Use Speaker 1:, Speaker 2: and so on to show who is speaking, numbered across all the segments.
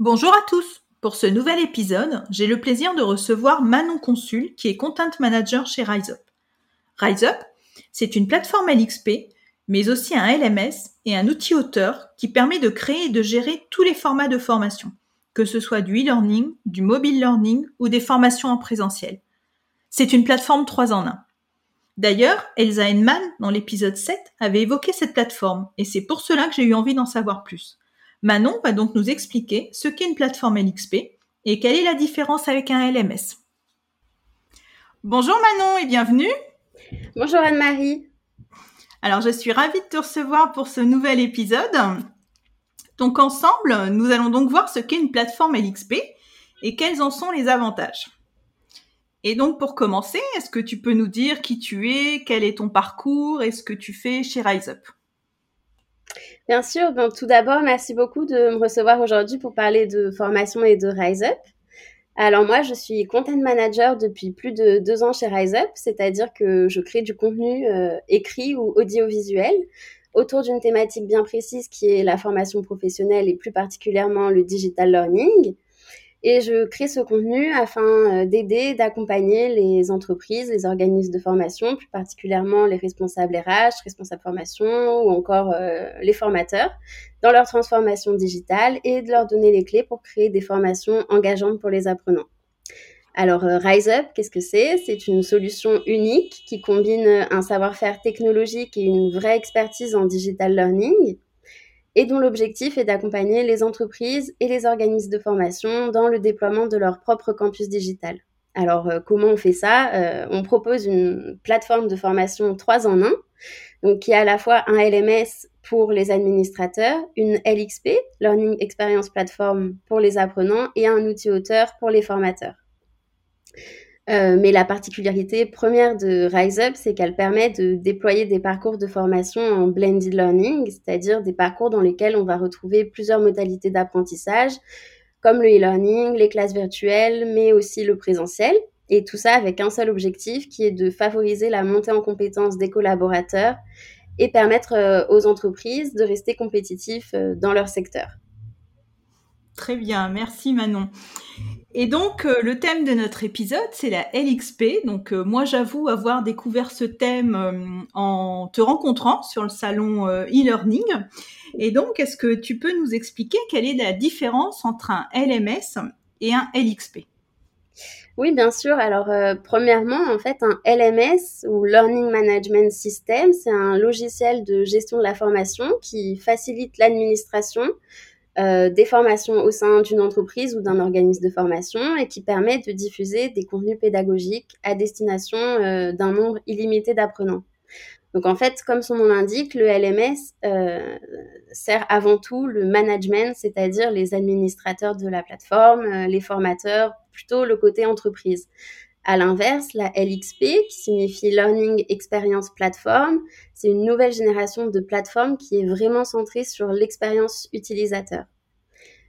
Speaker 1: Bonjour à tous Pour ce nouvel épisode, j'ai le plaisir de recevoir Manon Consul, qui est Content Manager chez RiseUp. RiseUp, c'est une plateforme LXP, mais aussi un LMS et un outil auteur qui permet de créer et de gérer tous les formats de formation, que ce soit du e-learning, du mobile learning ou des formations en présentiel. C'est une plateforme 3 en 1. D'ailleurs, Elsa Henman, dans l'épisode 7, avait évoqué cette plateforme, et c'est pour cela que j'ai eu envie d'en savoir plus. Manon va donc nous expliquer ce qu'est une plateforme LXP et quelle est la différence avec un LMS. Bonjour Manon et bienvenue.
Speaker 2: Bonjour Anne-Marie.
Speaker 1: Alors je suis ravie de te recevoir pour ce nouvel épisode. Donc ensemble, nous allons donc voir ce qu'est une plateforme LXP et quels en sont les avantages. Et donc pour commencer, est-ce que tu peux nous dire qui tu es, quel est ton parcours et ce que tu fais chez RiseUp
Speaker 2: Bien sûr. Tout d'abord, merci beaucoup de me recevoir aujourd'hui pour parler de formation et de RiseUp. Alors moi, je suis content manager depuis plus de deux ans chez RiseUp, c'est-à-dire que je crée du contenu euh, écrit ou audiovisuel autour d'une thématique bien précise qui est la formation professionnelle et plus particulièrement le digital learning. Et je crée ce contenu afin euh, d'aider, d'accompagner les entreprises, les organismes de formation, plus particulièrement les responsables RH, responsables formation ou encore euh, les formateurs, dans leur transformation digitale et de leur donner les clés pour créer des formations engageantes pour les apprenants. Alors, euh, RiseUp, qu'est-ce que c'est? C'est une solution unique qui combine un savoir-faire technologique et une vraie expertise en digital learning et dont l'objectif est d'accompagner les entreprises et les organismes de formation dans le déploiement de leur propre campus digital. Alors, euh, comment on fait ça? Euh, On propose une plateforme de formation 3 en 1, donc qui a à la fois un LMS pour les administrateurs, une LXP, Learning Experience Platform pour les apprenants, et un outil auteur pour les formateurs. Euh, mais la particularité première de RiseUp, c'est qu'elle permet de déployer des parcours de formation en blended learning, c'est-à-dire des parcours dans lesquels on va retrouver plusieurs modalités d'apprentissage, comme le e-learning, les classes virtuelles, mais aussi le présentiel. Et tout ça avec un seul objectif qui est de favoriser la montée en compétences des collaborateurs et permettre euh, aux entreprises de rester compétitifs euh, dans leur secteur.
Speaker 1: Très bien, merci Manon. Et donc, euh, le thème de notre épisode, c'est la LXP. Donc, euh, moi, j'avoue avoir découvert ce thème euh, en te rencontrant sur le salon e-learning. Et donc, est-ce que tu peux nous expliquer quelle est la différence entre un LMS et un LXP
Speaker 2: oui, bien sûr. Alors, premièrement, en fait, un LMS ou Learning Management System, c'est un logiciel de gestion de la formation qui facilite l'administration euh, des formations au sein d'une entreprise ou d'un organisme de formation et qui permet de diffuser des contenus pédagogiques à destination euh, d'un nombre illimité d'apprenants. Donc en fait, comme son nom l'indique, le LMS euh, sert avant tout le management, c'est-à-dire les administrateurs de la plateforme, les formateurs, plutôt le côté entreprise. À l'inverse, la LXP, qui signifie Learning Experience Platform, c'est une nouvelle génération de plateformes qui est vraiment centrée sur l'expérience utilisateur.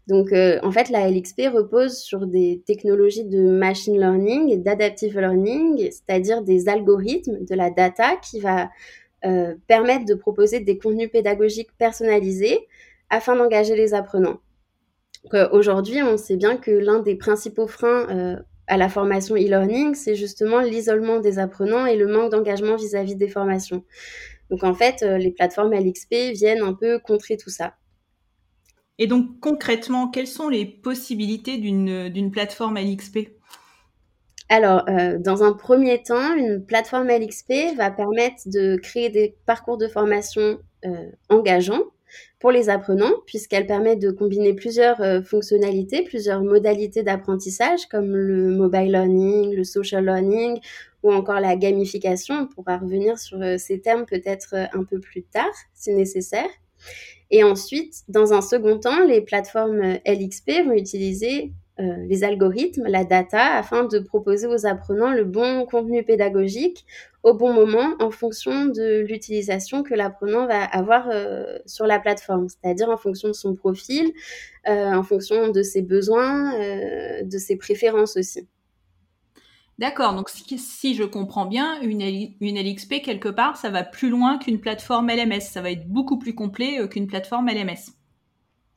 Speaker 2: Donc, euh, en fait, la LXP repose sur des technologies de machine learning et d'adaptive learning, c'est-à-dire des algorithmes, de la data qui va euh, permettre de proposer des contenus pédagogiques personnalisés afin d'engager les apprenants. Euh, aujourd'hui, on sait bien que l'un des principaux freins à la formation e-learning, c'est justement l'isolement des apprenants et le manque d'engagement vis-à-vis des formations. Donc en fait, euh, les plateformes LXP viennent un peu contrer tout ça.
Speaker 1: Et donc concrètement, quelles sont les possibilités d'une plateforme LXP
Speaker 2: alors, euh, dans un premier temps, une plateforme LXP va permettre de créer des parcours de formation euh, engageants pour les apprenants, puisqu'elle permet de combiner plusieurs euh, fonctionnalités, plusieurs modalités d'apprentissage, comme le mobile learning, le social learning ou encore la gamification. On pourra revenir sur euh, ces termes peut-être euh, un peu plus tard, si nécessaire. Et ensuite, dans un second temps, les plateformes LXP vont utiliser les algorithmes, la data, afin de proposer aux apprenants le bon contenu pédagogique au bon moment en fonction de l'utilisation que l'apprenant va avoir euh, sur la plateforme, c'est-à-dire en fonction de son profil, euh, en fonction de ses besoins, de ses préférences aussi.
Speaker 1: D'accord, donc si, je comprends bien, une, une LXP, quelque part, ça va plus loin qu'une plateforme LMS, ça va être beaucoup plus complet qu'une plateforme LMS.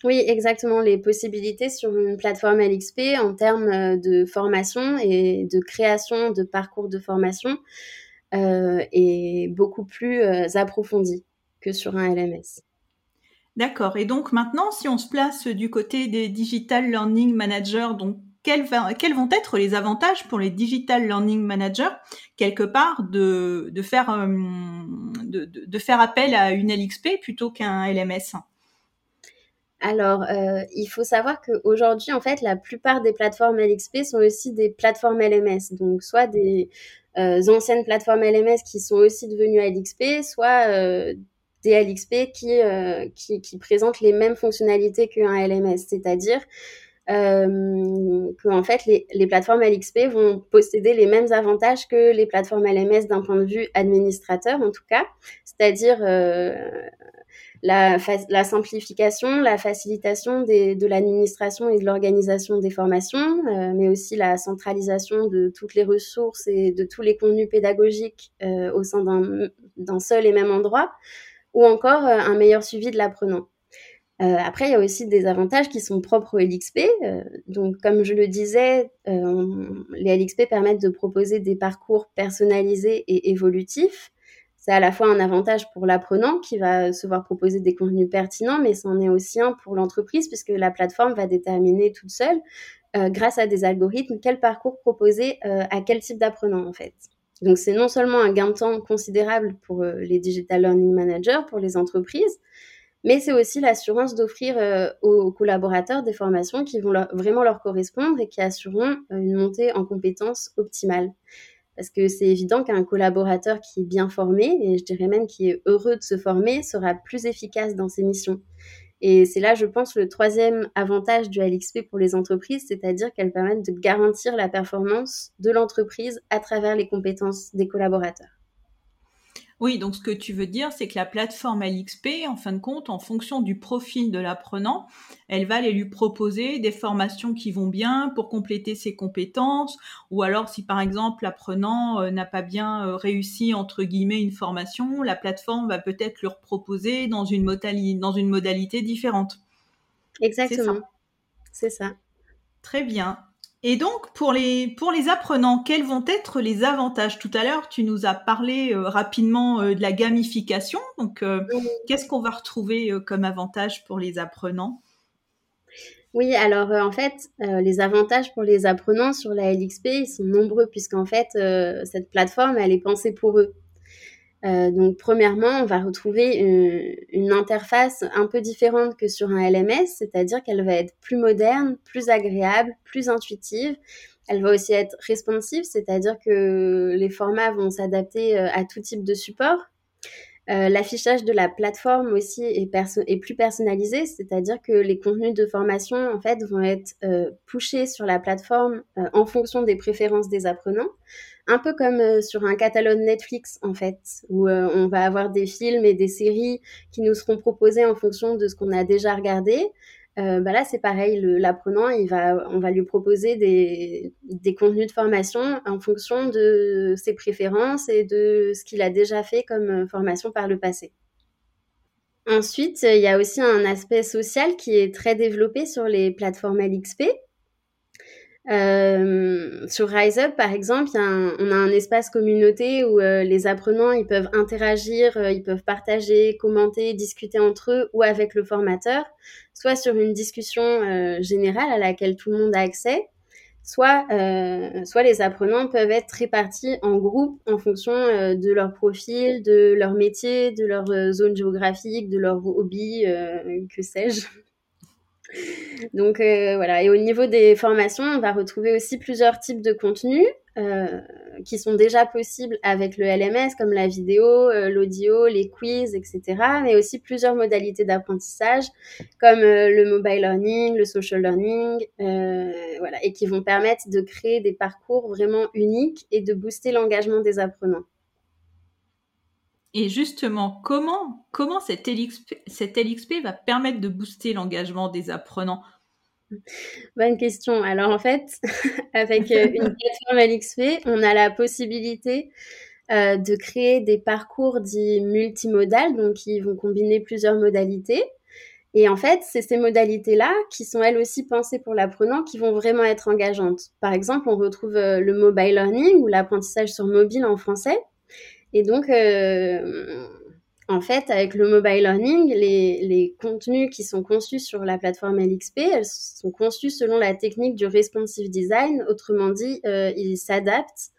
Speaker 2: Oui, exactement. Les possibilités sur une plateforme LXP en termes euh, de formation et de création de parcours de formation euh, est beaucoup plus euh, approfondie que sur un LMS.
Speaker 1: D'accord. Et donc maintenant, si on se place du côté des Digital Learning Managers, donc quels, quels, vont être les avantages pour les Digital Learning Managers, quelque part, de, de faire, de, de, faire appel à une LXP plutôt qu'un LMS
Speaker 2: alors, euh, il faut savoir qu'aujourd'hui, en fait, la plupart des plateformes LXP sont aussi des plateformes LMS. Donc, soit des euh, anciennes plateformes LMS qui sont aussi devenues LXP, soit euh, des LXP qui, qui, présentent les mêmes fonctionnalités qu'un LMS. C'est-à-dire que, en fait, les, les, plateformes LXP vont posséder les mêmes avantages que les plateformes LMS d'un point de vue administrateur, en tout cas. C'est-à-dire la, la, simplification, la facilitation des, de l'administration et de l'organisation des formations, euh, mais aussi la centralisation de toutes les ressources et de tous les contenus pédagogiques euh, au sein d'un seul et même endroit, ou encore euh, un meilleur suivi de l'apprenant. après, il y a aussi des avantages qui sont propres au LXP. donc, comme je le disais, les LXP permettent de proposer des parcours personnalisés et évolutifs c'est à la fois un avantage pour l'apprenant qui va se voir proposer des contenus pertinents, mais c'en est aussi un pour l'entreprise puisque la plateforme va déterminer toute seule, euh, grâce à des algorithmes, quel parcours proposer euh, à quel type d'apprenant en fait. Donc c'est non seulement un gain de temps considérable pour euh, les digital learning managers, pour les entreprises, mais c'est aussi l'assurance d'offrir aux collaborateurs des formations qui vont vraiment leur correspondre et qui assureront une montée en compétences optimale. Parce que c'est évident qu'un collaborateur qui est bien formé, et je dirais même qui est heureux de se former, sera plus efficace dans ses missions. Et c'est là, je pense, le troisième avantage du LXP pour les entreprises, c'est-à-dire qu'elles permettent de garantir la performance de l'entreprise à travers les compétences des collaborateurs.
Speaker 1: Oui, donc ce que tu veux dire, c'est que la plateforme LXP, en fin de compte, en fonction du profil de l'apprenant, elle va aller lui proposer des formations qui vont bien pour compléter ses compétences, ou alors si par exemple l'apprenant euh, n'a pas bien euh, réussi, entre guillemets, une formation, la plateforme va peut-être lui proposer dans une, dans une modalité différente.
Speaker 2: Exactement. C'est ça.
Speaker 1: Très bien. Et donc, pour les, pour les apprenants, quels vont être les avantages? Tout à l'heure, tu nous as parlé euh, rapidement euh, de la gamification. Donc, euh, qu'est-ce qu'on va retrouver comme avantage pour les apprenants?
Speaker 2: Oui, alors en fait, les avantages pour les apprenants sur la LXP, ils sont nombreux puisqu'en fait, cette plateforme, elle est pensée pour eux. Euh, donc, premièrement, on va retrouver une, interface un peu différente que sur un LMS, c'est-à-dire qu'elle va être plus moderne, plus agréable, plus intuitive. Elle va aussi être responsive, c'est-à-dire que les formats vont s'adapter euh, à tout type de support. Euh, L'affichage de la plateforme aussi est, plus personnalisé, c'est-à-dire que les contenus de formation en fait vont être pushés sur la plateforme en fonction des préférences des apprenants un peu comme euh, sur un catalogue Netflix en fait, où euh, on va avoir des films et des séries qui nous seront proposés en fonction de ce qu'on a déjà regardé. Euh, bah là, c'est pareil, l'apprenant, on va lui proposer des, des, contenus de formation en fonction de ses préférences et de ce qu'il a déjà fait comme formation par le passé. Ensuite, il y a aussi un aspect social qui est très développé sur les plateformes LXP. Euh, sur RiseUp, par exemple, on a un espace communauté où euh, les apprenants ils peuvent interagir, euh, ils peuvent partager, commenter, discuter entre eux ou avec le formateur, soit sur une discussion euh, générale à laquelle tout le monde a accès, soit, soit les apprenants peuvent être répartis en groupes en fonction de leur profil, de leur métier, de leur zone géographique, de leur hobby, que sais-je. Donc euh, voilà, et au niveau des formations, on va retrouver aussi plusieurs types de contenus. euh, qui sont déjà possibles avec le LMS, comme la vidéo, euh, l'audio, les quiz, etc. Mais aussi plusieurs modalités d'apprentissage, comme le mobile learning, le social learning, voilà, et qui vont permettre de créer des parcours vraiment uniques et de booster l'engagement des apprenants.
Speaker 1: Et justement, comment, comment cette LXP, cette LXP va permettre de booster l'engagement des apprenants?
Speaker 2: Bonne question. Alors en fait, avec euh, une plateforme LXP, on a la possibilité euh, de créer des parcours dits multimodales, donc qui vont combiner plusieurs modalités. Et en fait, c'est ces modalités-là qui sont elles aussi pensées pour l'apprenant qui vont vraiment être engageantes. Par exemple, on retrouve euh, le mobile learning ou l'apprentissage sur mobile en français. Et donc, en fait, avec le mobile learning, les, contenus qui sont conçus sur la plateforme LXP, elles sont conçus selon la technique du responsive design. Autrement dit, euh, ils s'adaptent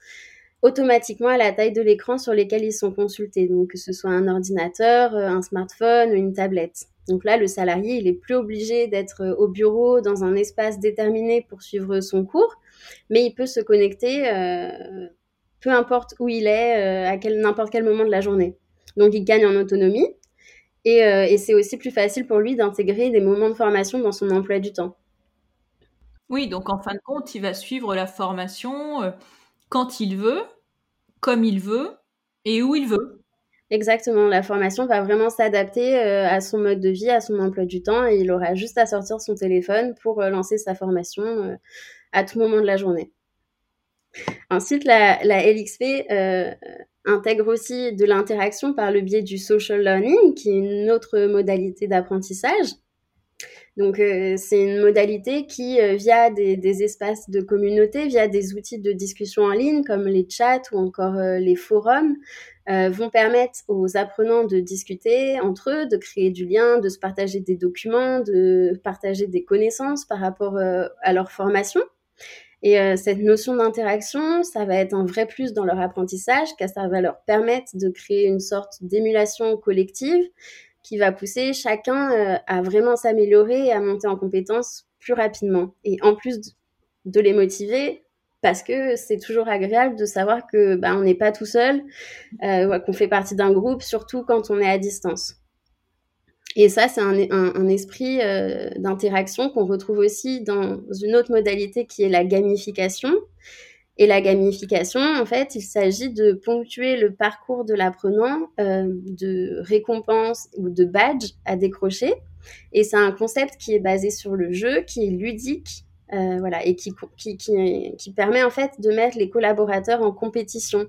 Speaker 2: automatiquement à la taille de l'écran sur lequel ils sont consultés. Donc, que ce soit un ordinateur, euh, un smartphone ou une tablette. Donc là, le salarié, il est plus obligé d'être euh, au bureau dans un espace déterminé pour suivre son cours, mais il peut se connecter peu importe où il est, à n'importe quel moment de la journée. Donc, il gagne en autonomie. Euh, et, c'est aussi plus facile pour lui d'intégrer des moments de formation dans son emploi du temps.
Speaker 1: Oui, donc en fin de compte, il va suivre la formation euh, quand il veut, comme il veut et où il veut.
Speaker 2: Exactement, la formation va vraiment s'adapter euh, à son mode de vie, à son emploi du temps, et il aura juste à sortir son téléphone pour lancer sa formation à tout moment de la journée. Ensuite, la, LXP intègre aussi de l'interaction par le biais du social learning, qui est une autre modalité d'apprentissage. Donc, euh, c'est une modalité qui, euh, via des, espaces de communauté, via des outils de discussion en ligne comme les chats ou encore euh, les forums, vont permettre aux apprenants de discuter entre eux, de créer du lien, de se partager des documents, de partager des connaissances par rapport à leur formation. Et euh, cette notion d'interaction, ça va être un vrai plus dans leur apprentissage, car ça va leur permettre de créer une sorte d'émulation collective qui va pousser chacun euh, à vraiment s'améliorer et à monter en compétences plus rapidement. Et en plus de les motiver, parce que c'est toujours agréable de savoir que bah, on n'est pas tout seul, euh, qu'on fait partie d'un groupe, surtout quand on est à distance. Et ça, c'est un, esprit euh, d'interaction qu'on retrouve aussi dans une autre modalité qui est la gamification. Et la gamification, en fait, il s'agit de ponctuer le parcours de l'apprenant euh, de récompenses ou de badges à décrocher. Et c'est un concept qui est basé sur le jeu, qui est ludique, euh, voilà, et qui, qui, qui, permet en fait de mettre les collaborateurs en compétition.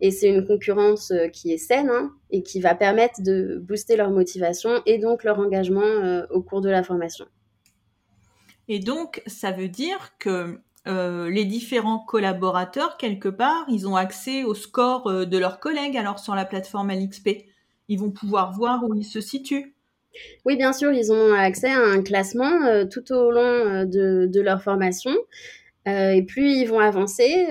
Speaker 2: Et c'est une concurrence euh, qui est saine hein, et qui va permettre de booster leur motivation et donc leur engagement euh, au cours de la formation.
Speaker 1: Et donc, ça veut dire que euh, les différents collaborateurs, quelque part, ils ont accès au score de leurs collègues alors sur la plateforme LXP. Ils vont pouvoir voir où ils se situent.
Speaker 2: Oui, bien sûr, ils ont accès à un classement tout au long de, de, leur formation. et plus ils vont avancer,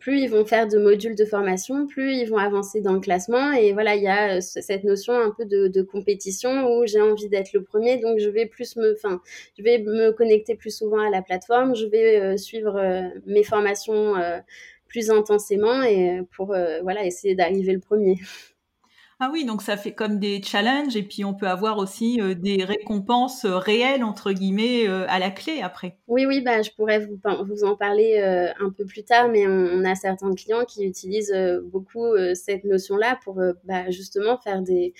Speaker 2: plus ils vont faire de modules de formation, plus ils vont avancer dans le classement. Et voilà, il y a euh, cette notion un peu de, compétition où j'ai envie d'être le premier, donc je vais plus me, enfin, je vais me connecter plus souvent à la plateforme, je vais euh, suivre euh, mes formations plus intensément et pour voilà essayer d'arriver le premier.
Speaker 1: Ah oui, donc ça fait comme des challenges et puis on peut avoir aussi euh, des récompenses euh, réelles, entre guillemets, euh, à la clé après.
Speaker 2: Oui, oui, bah, je pourrais vous, vous en parler un peu plus tard, mais on, a certains clients qui utilisent beaucoup cette notion-là pour bah, justement faire des,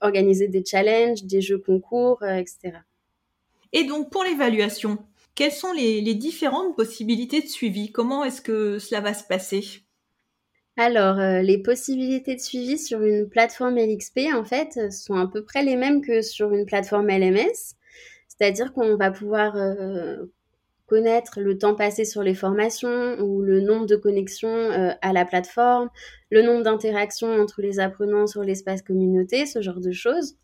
Speaker 2: organiser des challenges, des jeux concours, etc.
Speaker 1: Et donc pour l'évaluation, quelles sont les différentes possibilités de suivi? Comment est-ce que cela va se passer?
Speaker 2: Alors, euh, les possibilités de suivi sur une plateforme LXP, en fait, sont à peu près les mêmes que sur une plateforme LMS. C'est-à-dire qu'on va pouvoir euh, connaître le temps passé sur les formations ou le nombre de connexions euh, à la plateforme, le nombre d'interactions entre les apprenants sur l'espace communauté, ce genre de choses.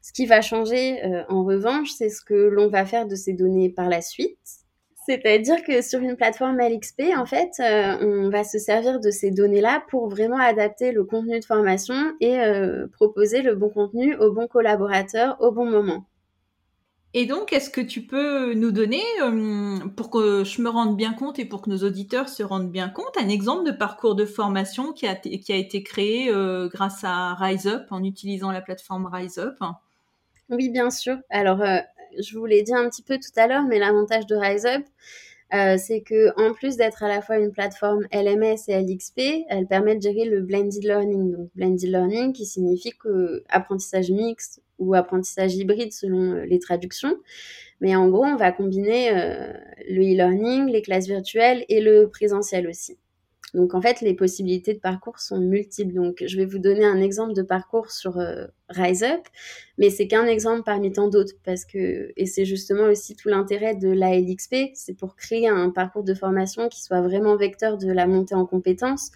Speaker 2: Ce qui va changer, en revanche, c'est ce que l'on va faire de ces données par la suite. C'est-à-dire que sur une plateforme LXP, en fait, euh, on va se servir de ces données-là pour vraiment adapter le contenu de formation et euh, proposer le bon contenu au bon collaborateur au bon moment.
Speaker 1: Et donc, est-ce que tu peux nous donner, euh, pour que je me rende bien compte et pour que nos auditeurs se rendent bien compte, un exemple de parcours de formation qui a, qui a été créé euh, grâce à RiseUp en utilisant la plateforme RiseUp
Speaker 2: Oui, bien sûr. Alors, euh, je vous l'ai dit un petit peu tout à l'heure, mais l'avantage de RiseUp, euh, c'est que en plus d'être à la fois une plateforme LMS et LXP, elle permet de gérer le blended learning. Donc blended learning qui signifie que apprentissage mixte ou apprentissage hybride selon euh, les traductions. Mais en gros, on va combiner euh, le e-learning, les classes virtuelles et le présentiel aussi. Donc en fait, les possibilités de parcours sont multiples. Donc je vais vous donner un exemple de parcours sur euh, RiseUp, mais c'est qu'un exemple parmi tant d'autres parce que et c'est justement aussi tout l'intérêt de la LXP, c'est pour créer un parcours de formation qui soit vraiment vecteur de la montée en compétences.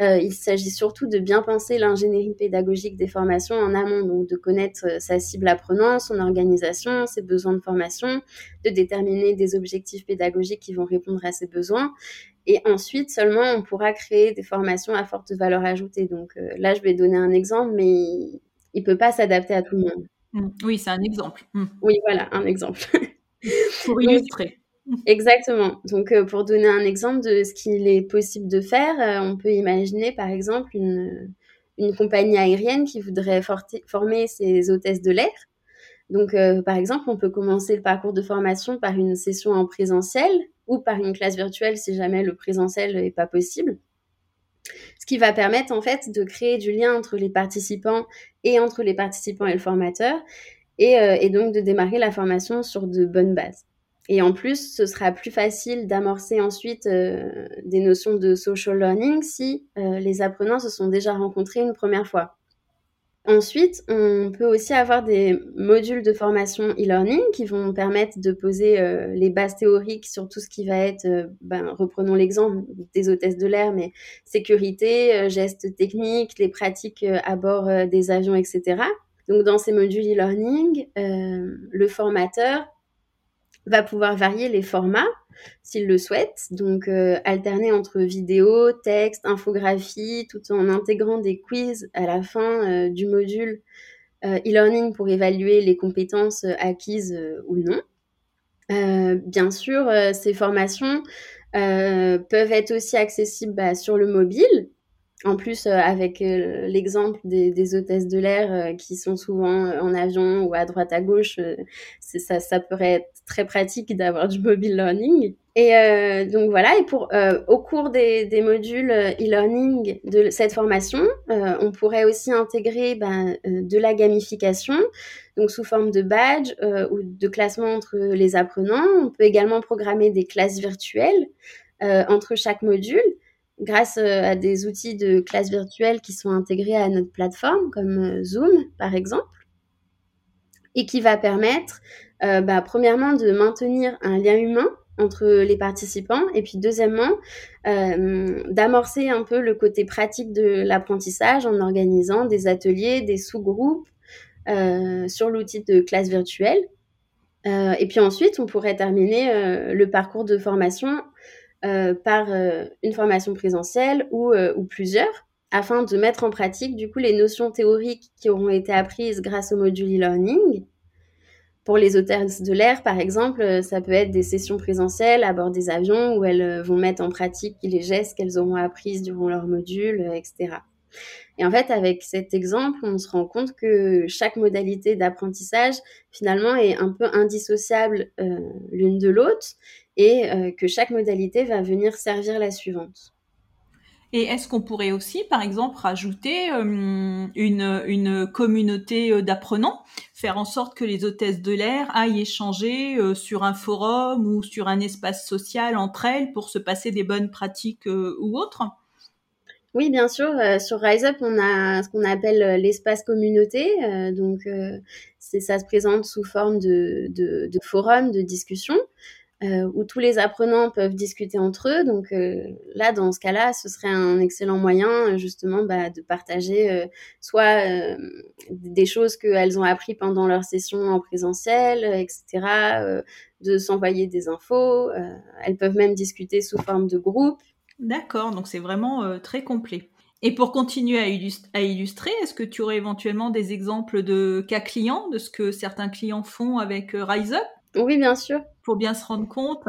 Speaker 2: Euh, il s'agit surtout de bien penser l'ingénierie pédagogique des formations en amont, donc de connaître euh, sa cible apprenant, son organisation, ses besoins de formation, de déterminer des objectifs pédagogiques qui vont répondre à ses besoins et ensuite, seulement, on pourra créer des formations à forte valeur ajoutée. Donc euh, là, je vais donner un exemple, mais il ne peut pas s'adapter à tout le monde.
Speaker 1: Mmh. Oui, c'est un exemple. Mmh.
Speaker 2: Oui, voilà, un exemple.
Speaker 1: pour illustrer.
Speaker 2: Exactement. Donc, euh, pour donner un exemple de ce qu'il est possible de faire, euh, on peut imaginer, par exemple, une, une compagnie aérienne qui voudrait former ses hôtesses de l'air. Donc, par exemple, on peut commencer le parcours de formation par une session en présentiel ou par une classe virtuelle si jamais le présentiel n'est pas possible. Ce qui va permettre en fait de créer du lien entre les participants et entre les participants et le formateur et, euh, donc de démarrer la formation sur de bonnes bases. Et en plus, ce sera plus facile d'amorcer ensuite euh, des notions de social learning si euh, les apprenants se sont déjà rencontrés une première fois. Ensuite, on peut aussi avoir des modules de formation e-learning qui vont permettre de poser euh, les bases théoriques sur tout ce qui va être, ben, reprenons l'exemple des hôtesses de l'air, mais sécurité, gestes techniques, les pratiques à bord des avions, etc. Donc dans ces modules e-learning, le formateur va pouvoir varier les formats s'il le souhaite. Donc, euh, alterner entre vidéo, texte, infographie, tout en intégrant des quiz à la fin euh, du module euh, e-learning pour évaluer les compétences acquises ou non. bien sûr, ces formations peuvent être aussi accessibles bah, sur le mobile. En plus, avec l'exemple des, hôtesses de l'air qui sont souvent en avion ou à droite à gauche, ça, pourrait être très pratique d'avoir du mobile learning. Et euh, donc voilà, et pour euh, au cours des, des modules euh, e-learning de cette formation, euh, on pourrait aussi intégrer ben, euh, de la gamification, donc sous forme de badge ou de classement entre les apprenants. On peut également programmer des classes virtuelles entre chaque module grâce à des outils de classe virtuelle qui sont intégrés à notre plateforme, comme Zoom par exemple, et qui va permettre, bah, premièrement, de maintenir un lien humain entre les participants et puis deuxièmement euh, d'amorcer un peu le côté pratique de l'apprentissage en organisant des ateliers, des sous-groupes euh, sur l'outil de classe virtuelle. Euh, et puis ensuite, on pourrait terminer euh, le parcours de formation euh, par euh, une formation présentielle ou, ou plusieurs afin de mettre en pratique du coup les notions théoriques qui auront été apprises grâce au module e-learning pour les hôtesses de l'air, par exemple, euh, ça peut être des sessions présentielles à bord des avions où elles euh, vont mettre en pratique les gestes qu'elles auront appris durant leur module, euh, etc. Et en fait, avec cet exemple, on se rend compte que chaque modalité d'apprentissage, finalement, est un peu indissociable euh, l'une de l'autre et euh, que chaque modalité va venir servir la suivante.
Speaker 1: Et est-ce qu'on pourrait aussi, par exemple, rajouter euh, une, communauté d'apprenants, faire en sorte que les hôtesses de l'air aillent échanger sur un forum ou sur un espace social entre elles pour se passer des bonnes pratiques ou autres?
Speaker 2: Oui, bien sûr. sur RiseUp, on a ce qu'on appelle l'espace communauté. donc, ça se présente sous forme de, de, de forums, de discussions. Euh, où tous les apprenants peuvent discuter entre eux. Donc euh, là, dans ce cas-là, ce serait un excellent moyen justement bah, de partager euh, soit euh, des choses qu'elles ont appris pendant leur session en présentiel, etc., de s'envoyer des infos. elles peuvent même discuter sous forme de groupe.
Speaker 1: D'accord, donc c'est vraiment très complet. Et pour continuer à, illustrer, est-ce que tu aurais éventuellement des exemples de cas clients, de ce que certains clients font avec euh, RiseUp
Speaker 2: Oui, bien sûr.
Speaker 1: Pour bien se rendre compte.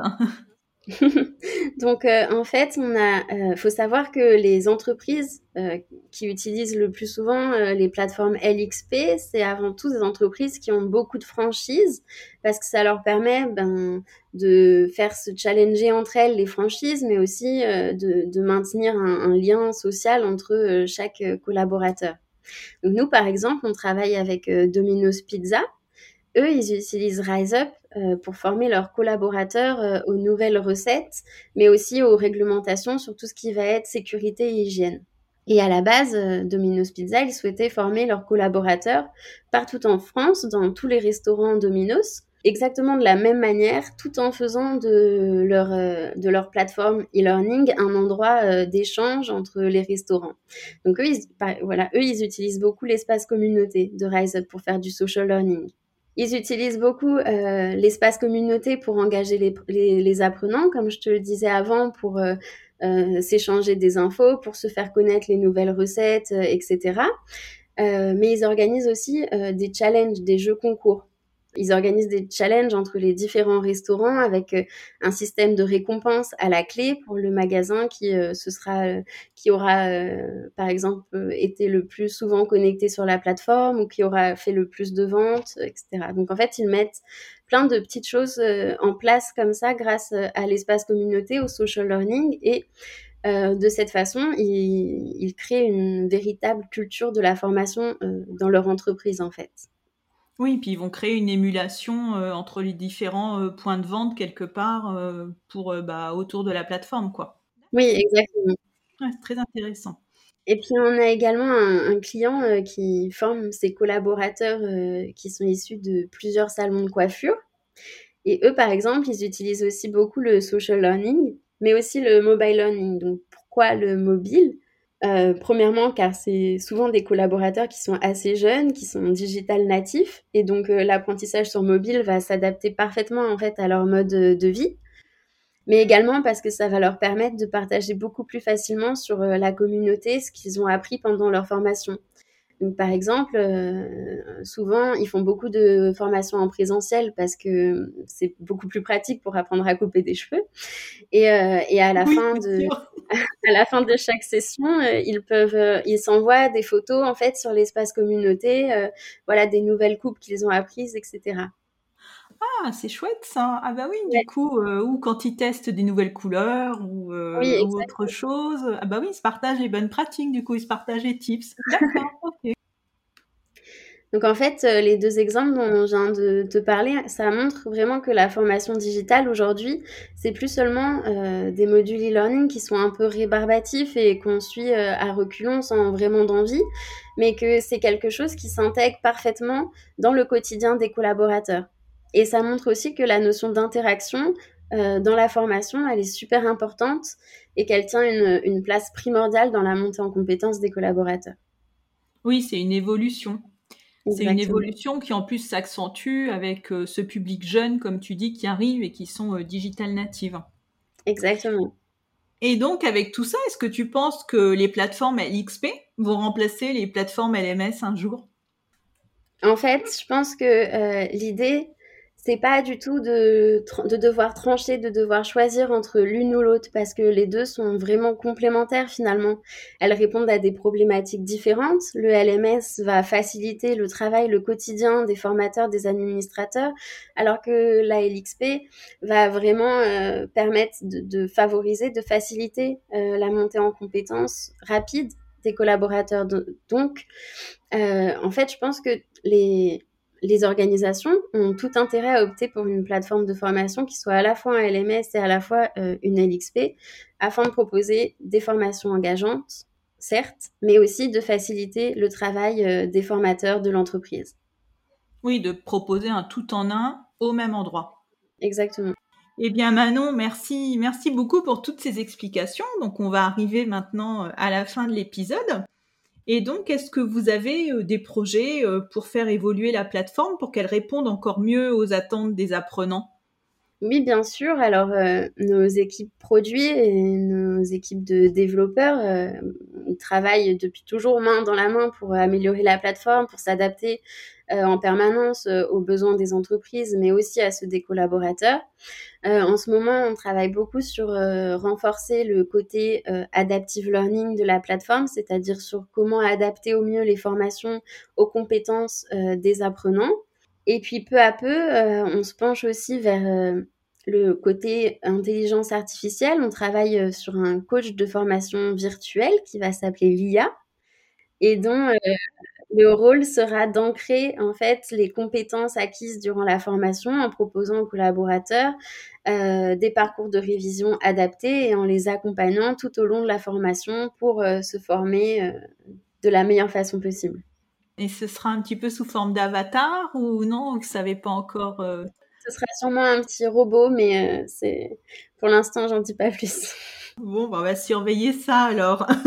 Speaker 2: Donc, euh, en fait, on euh, faut savoir que les entreprises euh, qui utilisent le plus souvent les plateformes LXP, c'est avant tout des entreprises qui ont beaucoup de franchises parce que ça leur permet ben, de faire se challenger entre elles les franchises, mais aussi de, de, maintenir un, un, lien social entre chaque collaborateur. Donc, nous, par exemple, on travaille avec Domino's Pizza. Eux, ils utilisent RiseUp euh, pour former leurs collaborateurs euh, aux nouvelles recettes, mais aussi aux réglementations sur tout ce qui va être sécurité et hygiène. Et à la base, euh, Domino's Pizza, ils souhaitaient former leurs collaborateurs partout en France, dans tous les restaurants Domino's, exactement de la même manière, tout en faisant de leur, de leur plateforme e-learning un endroit d'échange entre les restaurants. Donc eux, voilà, eux, ils utilisent beaucoup l'espace communauté de Rise Up pour faire du social learning. Ils utilisent beaucoup euh, l'espace communauté pour engager les, les, apprenants, comme je te le disais avant, pour euh, euh, s'échanger des infos, pour se faire connaître les nouvelles recettes, etc. mais ils organisent aussi des challenges, des jeux concours. Ils organisent des challenges entre les différents restaurants avec euh, un système de récompense à la clé pour le magasin qui euh, ce sera euh, qui aura par exemple été le plus souvent connecté sur la plateforme ou qui aura fait le plus de ventes, etc. Donc en fait ils mettent plein de petites choses en place comme ça grâce à l'espace communauté, au social learning et de cette façon, ils, ils, créent une véritable culture de la formation dans leur entreprise en fait.
Speaker 1: Oui, puis ils vont créer une émulation euh, entre les différents euh, points de vente quelque part euh, pour bah, autour de la plateforme, quoi.
Speaker 2: Oui, exactement.
Speaker 1: c'est très intéressant.
Speaker 2: Et puis on a également un, client qui forme ses collaborateurs qui sont issus de plusieurs salons de coiffure. Et eux, par exemple, ils utilisent aussi beaucoup le social learning, mais aussi le mobile learning. Donc pourquoi le mobile? Euh, premièrement, car c'est souvent des collaborateurs qui sont assez jeunes, qui sont digital natifs, et donc euh, l'apprentissage sur mobile va s'adapter parfaitement en fait à leur mode de vie. Mais également parce que ça va leur permettre de partager beaucoup plus facilement sur euh, la communauté ce qu'ils ont appris pendant leur formation. Donc, par exemple, euh, souvent, ils font beaucoup de formations en présentiel parce que c'est beaucoup plus pratique pour apprendre à couper des cheveux. Et, euh, et à la fin de à la fin de chaque session, euh, ils peuvent, ils s'envoient des photos en fait sur l'espace communauté, voilà, des nouvelles coupes qu'ils ont apprises, etc.
Speaker 1: Ah, c'est chouette ça. Ah bah oui, du coup, ou quand ils testent des nouvelles couleurs ou, autre chose. Ah bah oui, ils se partagent les bonnes pratiques, du coup, ils se partagent les tips. D'accord, ok.
Speaker 2: Donc en fait, les deux exemples dont je viens de te parler, ça montre vraiment que la formation digitale aujourd'hui, c'est plus seulement des modules e-learning qui sont un peu rébarbatifs et qu'on suit à reculons sans vraiment d'envie, mais que c'est quelque chose qui s'intègre parfaitement dans le quotidien des collaborateurs. Et ça montre aussi que la notion d'interaction euh, dans la formation, elle est super importante et qu'elle tient une, place primordiale dans la montée en compétences des collaborateurs.
Speaker 1: Oui, c'est une évolution. C'est une évolution qui en plus s'accentue avec euh, ce public jeune, comme tu dis, qui arrive et qui sont euh, digital natives.
Speaker 2: Exactement.
Speaker 1: Et donc, avec tout ça, est-ce que tu penses que les plateformes LXP vont remplacer les plateformes LMS un jour?
Speaker 2: En fait, je pense que l'idée, c'est pas du tout de, de devoir trancher, de devoir choisir entre l'une ou l'autre, parce que les deux sont vraiment complémentaires finalement. Elles répondent à des problématiques différentes. Le LMS va faciliter le travail, le quotidien des formateurs, des administrateurs, alors que la LXP va vraiment euh, permettre de, favoriser, de faciliter euh, la montée en compétences rapide des collaborateurs. Donc, euh, en fait, je pense que les les organisations ont tout intérêt à opter pour une plateforme de formation qui soit à la fois un LMS et à la fois euh, une LXP afin de proposer des formations engageantes, certes, mais aussi de faciliter le travail euh, des formateurs de l'entreprise.
Speaker 1: Oui, de proposer un tout en un au même endroit.
Speaker 2: Exactement.
Speaker 1: Eh bien Manon, merci, merci beaucoup pour toutes ces explications. Donc on va arriver maintenant euh, à la fin de l'épisode. Et donc, est-ce que vous avez euh, des projets euh, pour faire évoluer la plateforme pour qu'elle réponde encore mieux aux attentes des apprenants?
Speaker 2: Oui, bien sûr. Alors, euh, nos équipes produits et nos équipes de développeurs euh, travaillent depuis toujours main dans la main pour améliorer la plateforme, pour s'adapter euh, en permanence aux besoins des entreprises, mais aussi à ceux des collaborateurs. en ce moment, on travaille beaucoup sur renforcer le côté adaptive learning de la plateforme, c'est-à-dire sur comment adapter au mieux les formations aux compétences des apprenants. Et puis peu à peu, on se penche aussi vers le côté intelligence artificielle, on travaille euh, sur un coach de formation virtuelle qui va s'appeler LIA et dont euh, le rôle sera d'ancrer en fait les compétences acquises durant la formation en proposant aux collaborateurs euh, des parcours de révision adaptés et en les accompagnant tout au long de la formation pour se former de la meilleure façon possible.
Speaker 1: Et ce sera un petit peu sous forme d'avatar ou non Vous ne savez pas encore
Speaker 2: ce sera sûrement un petit robot, mais euh, c'est pour l'instant, j'en dis pas plus.
Speaker 1: Bon, bah, on va surveiller ça alors.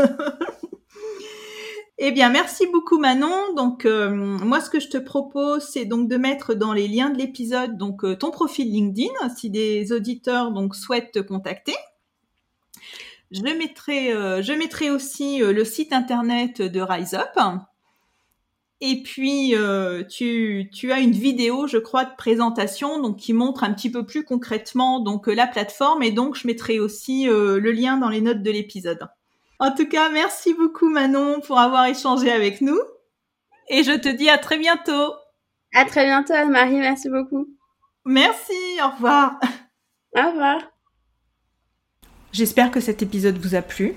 Speaker 1: Eh bien, merci beaucoup Manon. Donc, euh, moi, ce que je te propose, c'est donc de mettre dans les liens de l'épisode donc euh, ton profil LinkedIn, si des auditeurs donc souhaitent te contacter. Je mettrai, je mettrai aussi le site internet de Rise Up. Et puis, euh, tu, tu, as une vidéo, je crois, de présentation, donc qui montre un petit peu plus concrètement donc euh, la plateforme. Et donc, je mettrai aussi euh, le lien dans les notes de l'épisode. En tout cas, merci beaucoup Manon pour avoir échangé avec nous. Et je te dis à très bientôt.
Speaker 2: À très bientôt Anne-Marie, merci beaucoup.
Speaker 1: Merci, au revoir.
Speaker 2: Au revoir.
Speaker 1: J'espère que cet épisode vous a plu.